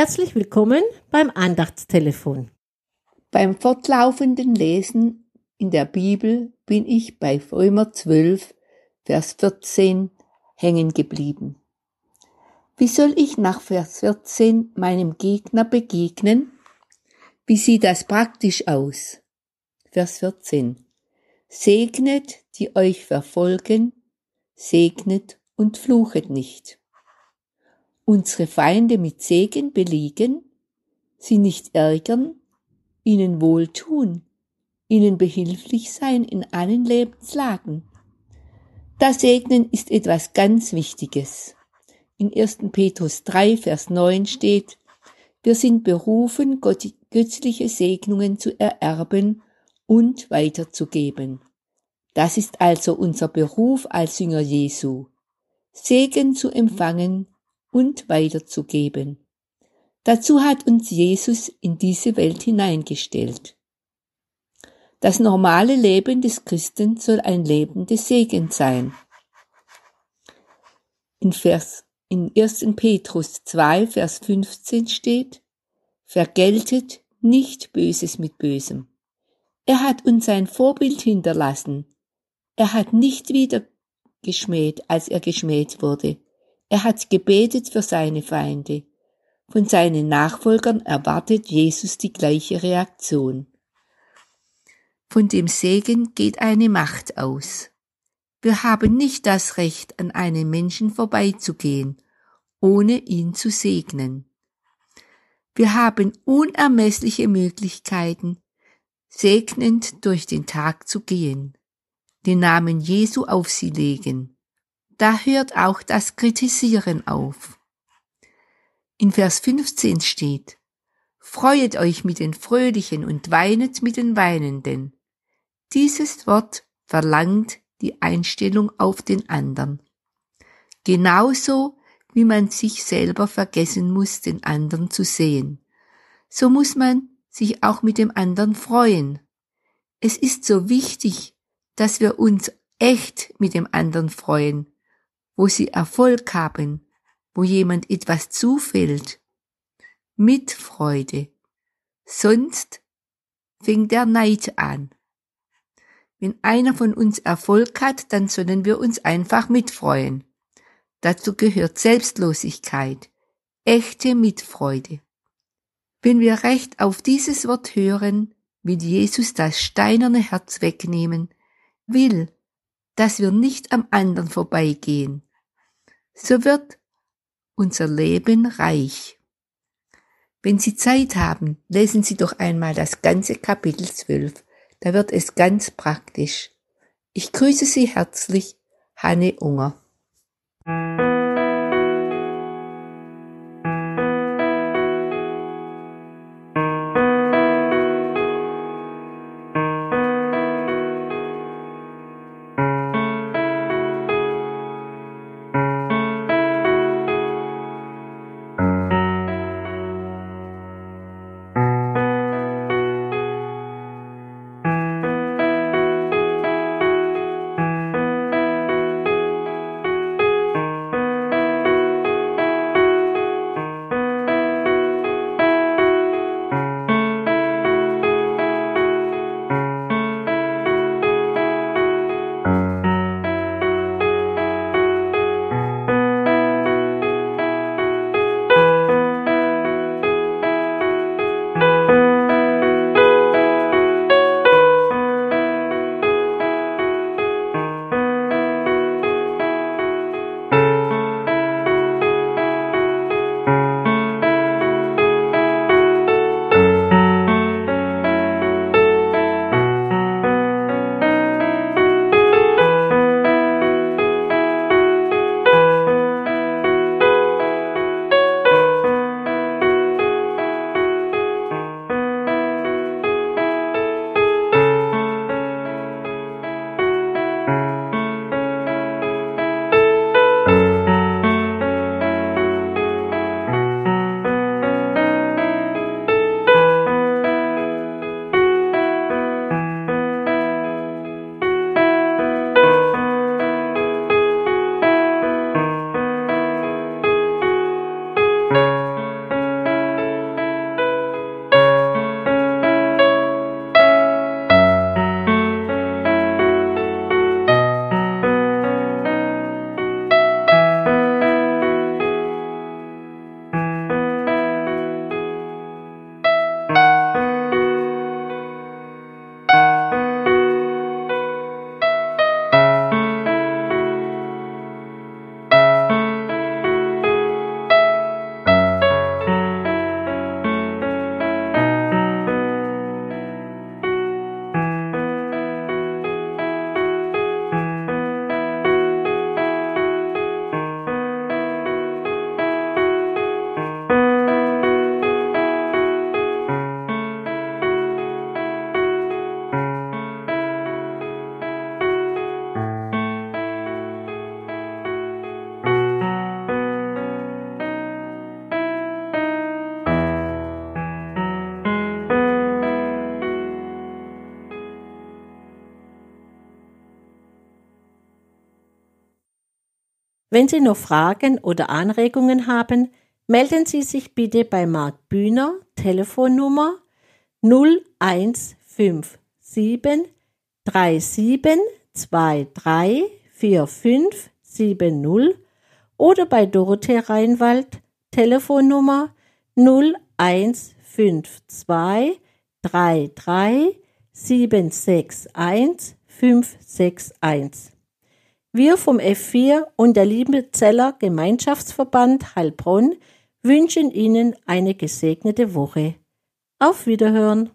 Herzlich willkommen beim Andachtstelefon. Beim fortlaufenden Lesen in der Bibel bin ich bei Römer 12, Vers 14 hängen geblieben. Wie soll ich nach Vers 14 meinem Gegner begegnen? Wie sieht das praktisch aus? Vers 14. Segnet, die euch verfolgen, segnet und fluchet nicht unsere Feinde mit Segen beliegen, sie nicht ärgern, ihnen wohltun, ihnen behilflich sein in allen Lebenslagen. Das Segnen ist etwas ganz Wichtiges. In 1. Petrus 3, Vers 9 steht, wir sind berufen, göttliche Segnungen zu ererben und weiterzugeben. Das ist also unser Beruf als Jünger Jesu. Segen zu empfangen und weiterzugeben. Dazu hat uns Jesus in diese Welt hineingestellt. Das normale Leben des Christen soll ein Leben des Segens sein. In, Vers, in 1. Petrus 2, Vers 15 steht, Vergeltet nicht Böses mit Bösem. Er hat uns ein Vorbild hinterlassen. Er hat nicht wieder geschmäht, als er geschmäht wurde. Er hat gebetet für seine Feinde. Von seinen Nachfolgern erwartet Jesus die gleiche Reaktion. Von dem Segen geht eine Macht aus. Wir haben nicht das Recht, an einem Menschen vorbeizugehen, ohne ihn zu segnen. Wir haben unermessliche Möglichkeiten, segnend durch den Tag zu gehen, den Namen Jesu auf sie legen, da hört auch das Kritisieren auf. In Vers 15 steht, Freuet euch mit den Fröhlichen und weinet mit den Weinenden. Dieses Wort verlangt die Einstellung auf den anderen. Genauso wie man sich selber vergessen muss, den anderen zu sehen. So muss man sich auch mit dem anderen freuen. Es ist so wichtig, dass wir uns echt mit dem anderen freuen wo sie Erfolg haben, wo jemand etwas zufällt, mit Freude. Sonst fängt der Neid an. Wenn einer von uns Erfolg hat, dann sollen wir uns einfach mitfreuen. Dazu gehört Selbstlosigkeit, echte Mitfreude. Wenn wir recht auf dieses Wort hören, will Jesus das steinerne Herz wegnehmen, will, dass wir nicht am anderen vorbeigehen, so wird unser Leben reich. Wenn Sie Zeit haben, lesen Sie doch einmal das ganze Kapitel 12. Da wird es ganz praktisch. Ich grüße Sie herzlich, Hanne Unger. Wenn Sie noch Fragen oder Anregungen haben, melden Sie sich bitte bei Marc Bühner, Telefonnummer 0157 3723 4570 oder bei Dorothee Reinwald, Telefonnummer 0152 33 761 561. Wir vom F4 und der Liebenzeller Gemeinschaftsverband Heilbronn wünschen Ihnen eine gesegnete Woche. Auf Wiederhören!